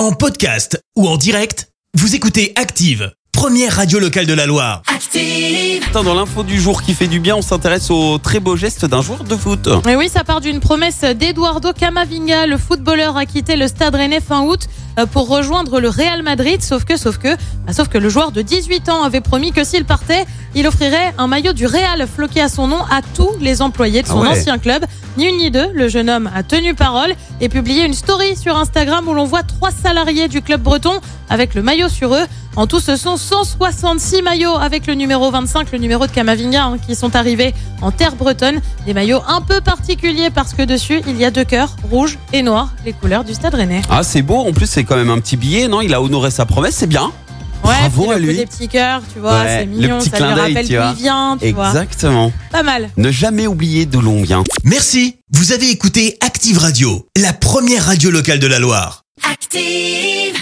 En podcast ou en direct, vous écoutez Active, première radio locale de la Loire. Active. Attends, Dans l'info du jour qui fait du bien, on s'intéresse au très beau geste d'un joueur de foot. Et oui, ça part d'une promesse d'Eduardo Camavinga. Le footballeur a quitté le stade rennais fin août euh, pour rejoindre le Real Madrid. Sauf que, sauf que, bah, sauf que le joueur de 18 ans avait promis que s'il partait, il offrirait un maillot du Real floqué à son nom à tous les employés de son Ah ouais. ancien club. Ni une ni deux, le jeune homme a tenu parole et publié une story sur Instagram où l'on voit trois salariés du club breton avec le maillot sur eux. En tout, ce sont 166 maillots avec le numéro 25, le numéro de Camavinga, hein, qui sont arrivés en terre bretonne. Des maillots un peu particuliers parce que dessus, il y a deux cœurs, rouge et noir, les couleurs du stade rennais. Ah, c'est beau. En plus, c'est quand même un petit billet, non? Il a honoré sa promesse, c'est bien. Bravo puis à lui. des petits cœurs, tu vois, Ouais, c'est le mignon, petit ça clin lui d'œil, rappelle tu d'où vois. il vient, tu vois. Exactement. Pas mal. Ne jamais oublier d'où l'on vient. Merci, vous avez écouté Active Radio, la première radio locale de la Loire. Active.